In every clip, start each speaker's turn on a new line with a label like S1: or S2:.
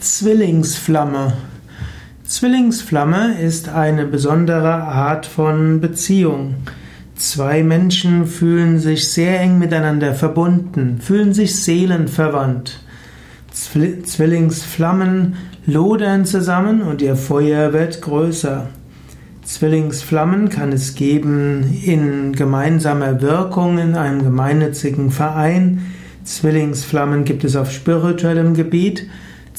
S1: Zwillingsflamme. Zwillingsflamme ist eine besondere Art von Beziehung. Zwei Menschen fühlen sich sehr eng miteinander verbunden, fühlen sich seelenverwandt. Zwillingsflammen lodern zusammen und ihr Feuer wird größer. Zwillingsflammen kann es geben in gemeinsamer Wirkung in einem gemeinnützigen Verein. Zwillingsflammen gibt es auf spirituellem Gebiet.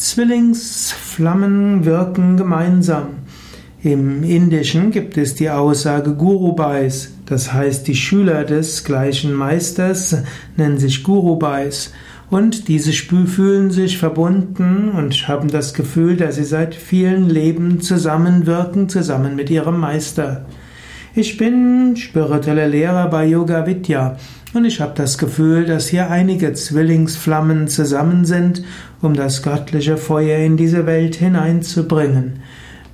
S1: Zwillingsflammen wirken gemeinsam. Im Indischen gibt es die Aussage Gurubais, das heißt die Schüler des gleichen Meisters nennen sich Gurubais und diese fühlen sich verbunden und haben das Gefühl, dass sie seit vielen Leben zusammenwirken, zusammen mit ihrem Meister. Ich bin spiritueller Lehrer bei Yoga Vidya und ich habe das Gefühl, dass hier einige Zwillingsflammen zusammen sind, um das göttliche Feuer in diese Welt hineinzubringen.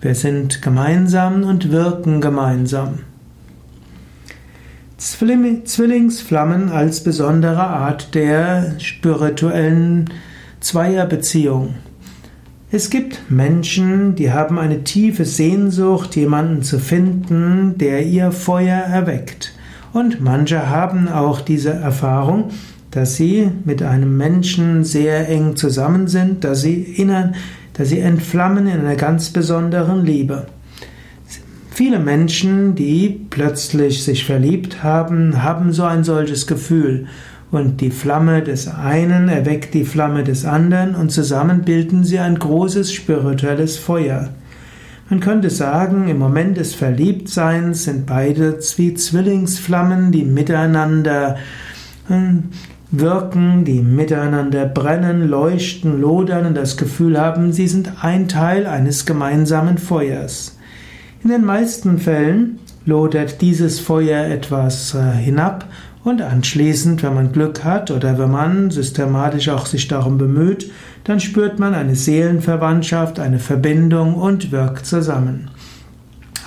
S1: Wir sind gemeinsam und wirken gemeinsam. Zwillingsflammen als besondere Art der spirituellen Zweierbeziehung. Es gibt Menschen, die haben eine tiefe Sehnsucht, jemanden zu finden, der ihr Feuer erweckt. Und manche haben auch diese Erfahrung, dass sie mit einem Menschen sehr eng zusammen sind, dass sie, innern, dass sie entflammen in einer ganz besonderen Liebe. Viele Menschen, die plötzlich sich verliebt haben, haben so ein solches Gefühl. Und die Flamme des einen erweckt die Flamme des anderen und zusammen bilden sie ein großes spirituelles Feuer. Man könnte sagen, im Moment des Verliebtseins sind beide wie Zwillingsflammen, die miteinander hm, wirken, die miteinander brennen, leuchten, lodern und das Gefühl haben, sie sind ein Teil eines gemeinsamen Feuers. In den meisten Fällen lodert dieses Feuer etwas äh, hinab und anschließend, wenn man Glück hat oder wenn man systematisch auch sich darum bemüht, dann spürt man eine Seelenverwandtschaft, eine Verbindung und wirkt zusammen.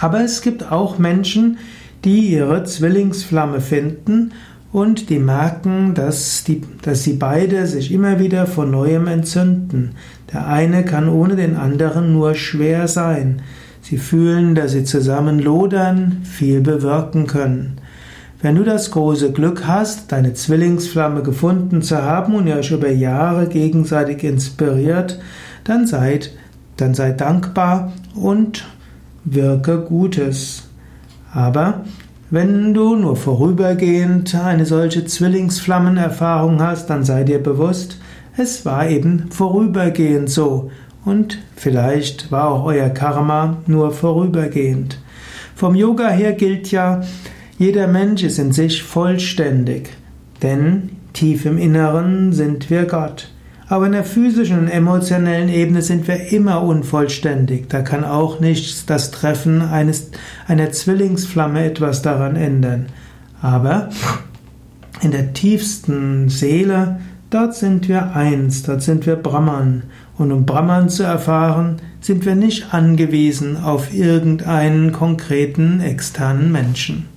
S1: Aber es gibt auch Menschen, die ihre Zwillingsflamme finden und die merken, dass, die, dass sie beide sich immer wieder von neuem entzünden. Der eine kann ohne den anderen nur schwer sein. Sie fühlen, dass sie zusammen lodern, viel bewirken können. Wenn du das große Glück hast, deine Zwillingsflamme gefunden zu haben und ihr euch über Jahre gegenseitig inspiriert, dann seid, dann sei dankbar und wirke Gutes. Aber wenn du nur vorübergehend eine solche Zwillingsflammenerfahrung hast, dann sei dir bewusst, es war eben vorübergehend so und vielleicht war auch euer Karma nur vorübergehend. Vom Yoga her gilt ja, jeder Mensch ist in sich vollständig, denn tief im Inneren sind wir Gott. Aber in der physischen und emotionellen Ebene sind wir immer unvollständig. Da kann auch nicht das Treffen eines, einer Zwillingsflamme etwas daran ändern. Aber in der tiefsten Seele, dort sind wir eins, dort sind wir Brahman. Und um Brahman zu erfahren, sind wir nicht angewiesen auf irgendeinen konkreten externen Menschen.